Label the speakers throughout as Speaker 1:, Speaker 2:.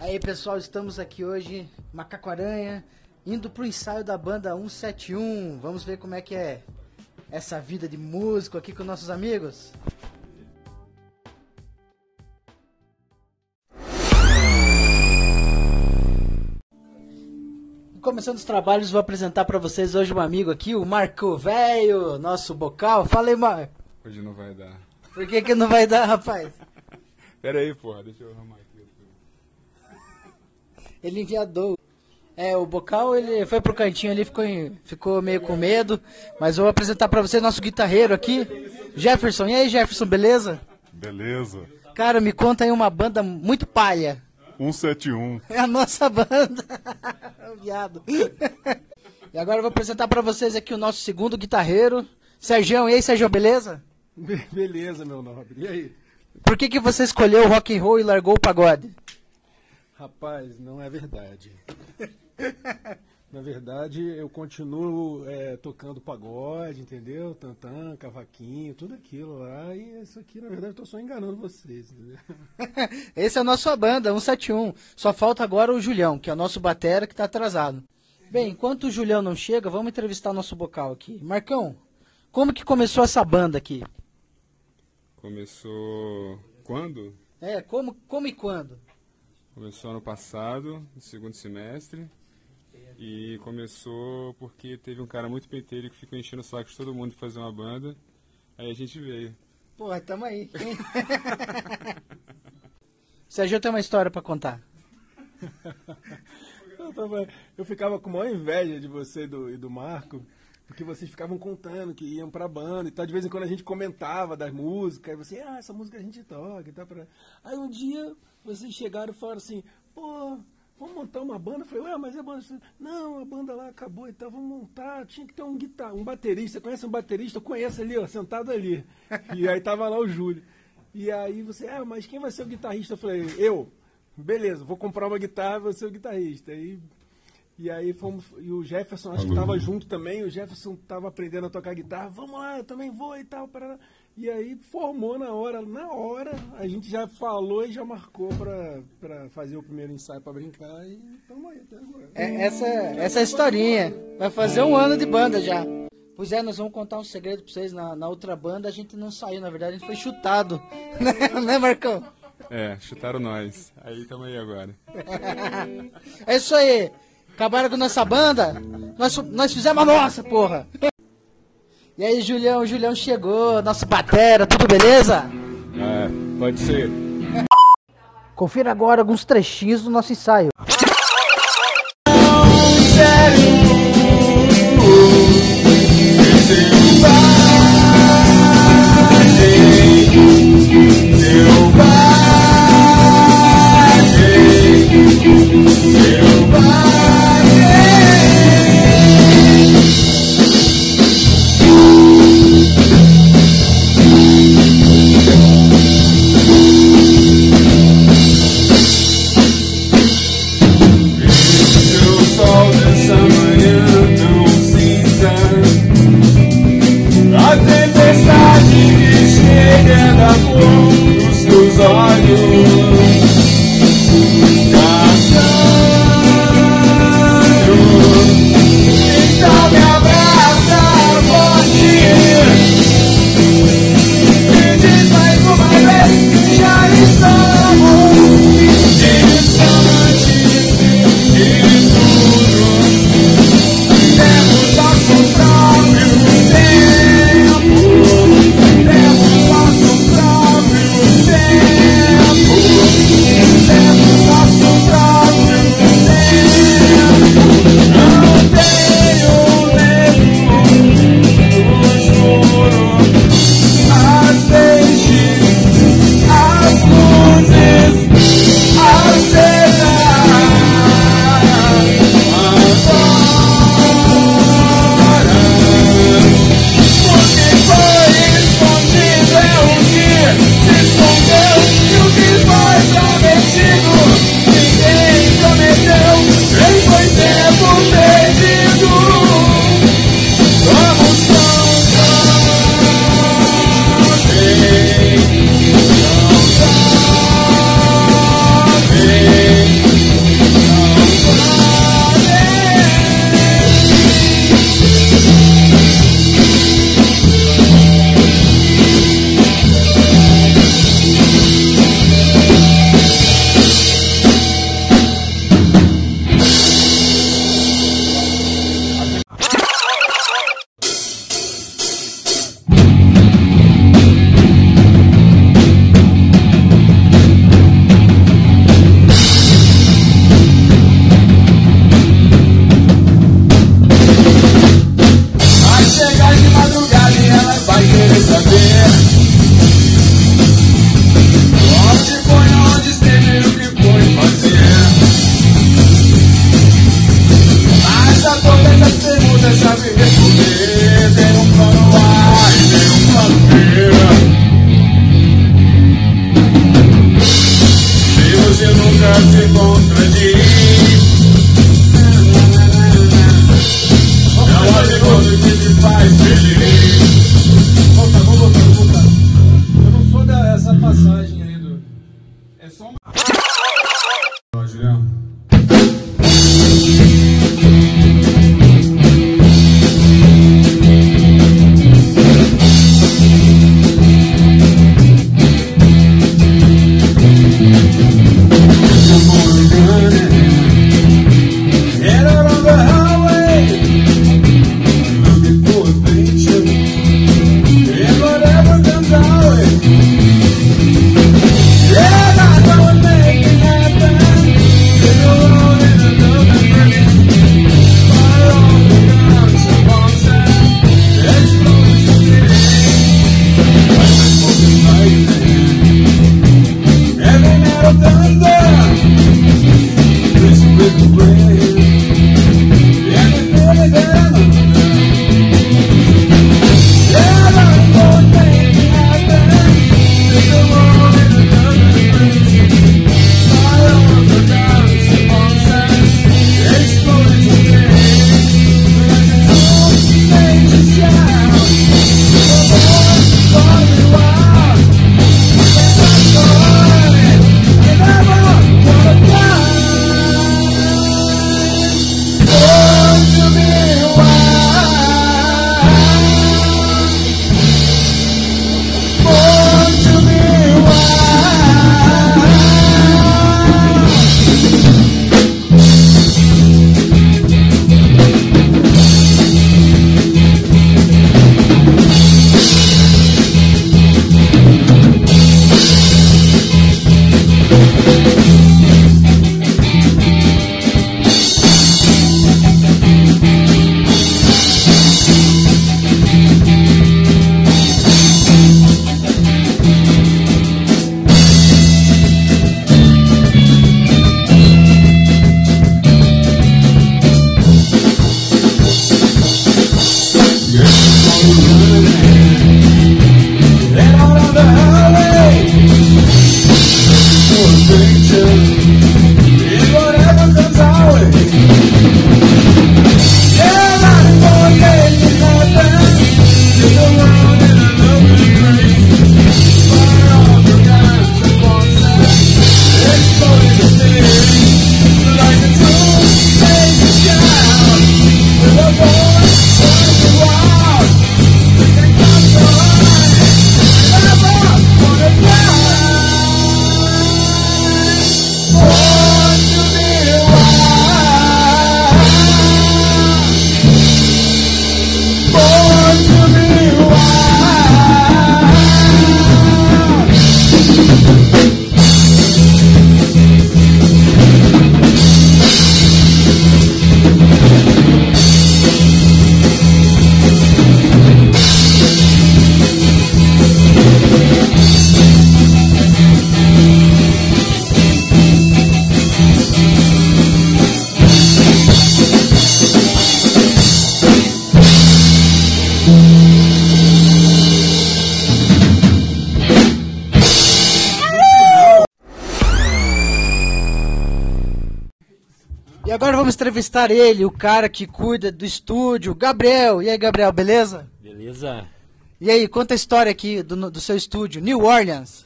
Speaker 1: Aí pessoal, estamos aqui hoje, Macaco Aranha, indo pro ensaio da banda 171. Vamos ver como é que é essa vida de músico aqui com nossos amigos. Começando os trabalhos, vou apresentar para vocês hoje um amigo aqui, o Marco Velho, nosso bocal. Fala aí, Marco.
Speaker 2: Hoje não vai dar.
Speaker 1: Por que que não vai dar, rapaz?
Speaker 2: Pera aí, porra, deixa eu arrumar aqui.
Speaker 1: Ele enviadou. É, o Bocal, ele foi pro cantinho ali, ficou, ficou meio com medo. Mas eu vou apresentar pra você nosso guitarreiro aqui, Jefferson. E aí, Jefferson, beleza?
Speaker 3: Beleza.
Speaker 1: Cara, me conta aí uma banda muito palha.
Speaker 3: 171.
Speaker 1: É a nossa banda. Viado. E agora eu vou apresentar pra vocês aqui o nosso segundo guitarreiro, Sergião. E aí, Sergião, beleza?
Speaker 4: Be- Beleza, meu nobre. E aí?
Speaker 1: Por que, que você escolheu o rock and roll e largou o pagode?
Speaker 4: Rapaz, não é verdade. Na verdade, eu continuo é, tocando pagode, entendeu? Tantã, cavaquinho, tudo aquilo lá. E isso aqui, na verdade, eu tô só enganando vocês, entendeu?
Speaker 1: Esse é a nossa banda, 171. Só falta agora o Julião, que é o nosso batera que tá atrasado. Bem, enquanto o Julião não chega, vamos entrevistar nosso bocal aqui. Marcão, como que começou essa banda aqui?
Speaker 2: Começou quando?
Speaker 1: É, como, como e quando?
Speaker 2: Começou ano passado, no segundo semestre. E começou porque teve um cara muito penteiro que ficou enchendo o saco de todo mundo de fazer uma banda. Aí a gente veio.
Speaker 1: Porra, tamo aí. Sérgio tem uma história pra contar.
Speaker 4: Eu, tava- eu ficava com maior inveja de você e do, e do Marco, porque vocês ficavam contando que iam pra banda e tal. De vez em quando a gente comentava das músicas, aí você, ah, essa música a gente toca e tal. Pra... Aí um dia vocês chegaram e falaram assim, pô, vamos montar uma banda? Eu falei, ué, mas é banda. Não, a banda lá acabou e tal, vamos montar. Tinha que ter um guitar, um baterista. Conhece um baterista? Eu conheço ali, ó, sentado ali. E aí tava lá o Júlio. E aí você, ah, mas quem vai ser o guitarrista? Eu falei, eu. Beleza, vou comprar uma guitarra, vou ser o guitarrista. Aí, e aí fomos. E o Jefferson, acho que estava junto também. O Jefferson estava aprendendo a tocar guitarra. Vamos lá, eu também vou e tal. Parará. E aí formou na hora. Na hora, a gente já falou e já marcou pra, pra fazer o primeiro ensaio pra brincar. E estamos aí até agora.
Speaker 1: É, essa, essa é a historinha. Vai fazer um ano de banda já. Pois é, nós vamos contar um segredo pra vocês. Na, na outra banda a gente não saiu, na verdade a gente foi chutado. Né, né Marcão?
Speaker 2: É, chutaram nós. Aí tamo aí agora.
Speaker 1: É isso aí. Acabaram com nossa banda. Nós, nós fizemos a nossa, porra. E aí, Julião, o Julião chegou, nosso batera, tudo beleza?
Speaker 2: É, pode ser.
Speaker 1: Confira agora alguns trechinhos do nosso ensaio.
Speaker 2: voou. Amigo
Speaker 1: E agora vamos entrevistar ele, o cara que cuida do estúdio, Gabriel. E aí, Gabriel, beleza?
Speaker 5: Beleza?
Speaker 1: E aí, conta a história aqui do, do seu estúdio, New Orleans.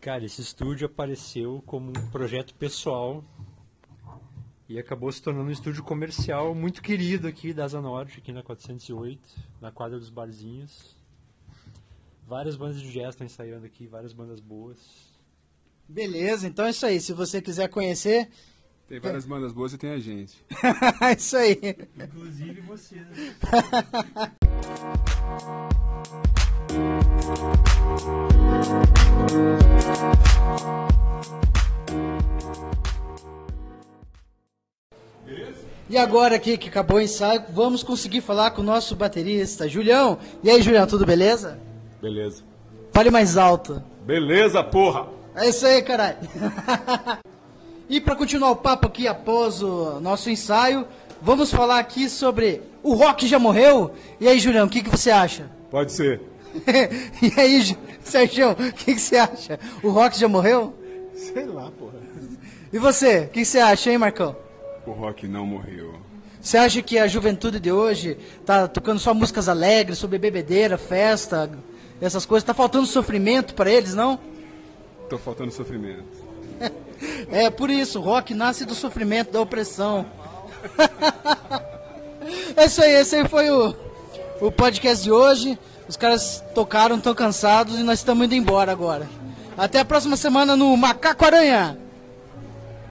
Speaker 5: Cara, esse estúdio apareceu como um projeto pessoal e acabou se tornando um estúdio comercial muito querido aqui da Asa Norte, aqui na 408, na quadra dos barzinhos. Várias bandas de jazz estão ensaiando aqui, várias bandas boas.
Speaker 1: Beleza, então é isso aí. Se você quiser conhecer,
Speaker 2: Tem várias bandas boas e tem a gente.
Speaker 1: é isso aí.
Speaker 5: Inclusive vocês.
Speaker 1: E agora aqui que acabou o ensaio, vamos conseguir falar com o nosso baterista, Julião. E aí, Julião, tudo beleza?
Speaker 3: Beleza.
Speaker 1: Fale mais alto.
Speaker 3: Beleza, porra!
Speaker 1: É isso aí, caralho. e para continuar o papo aqui após o nosso ensaio, vamos falar aqui sobre o rock já morreu? E aí, Julião, o que, que você acha?
Speaker 3: Pode ser.
Speaker 1: e aí, Sérgio, o que, que você acha? O rock já morreu?
Speaker 4: Sei lá, porra.
Speaker 1: E você, o que você acha, hein, Marcão?
Speaker 2: O rock não morreu.
Speaker 1: Você acha que a juventude de hoje tá tocando só músicas alegres, sobre bebedeira, festa, essas coisas? Tá faltando sofrimento para eles, não?
Speaker 2: Tô faltando sofrimento.
Speaker 1: É por isso, o rock nasce do sofrimento, da opressão. é isso aí, esse aí foi o, o podcast de hoje. Os caras tocaram, tão cansados e nós estamos indo embora agora. Até a próxima semana no Macaco Aranha.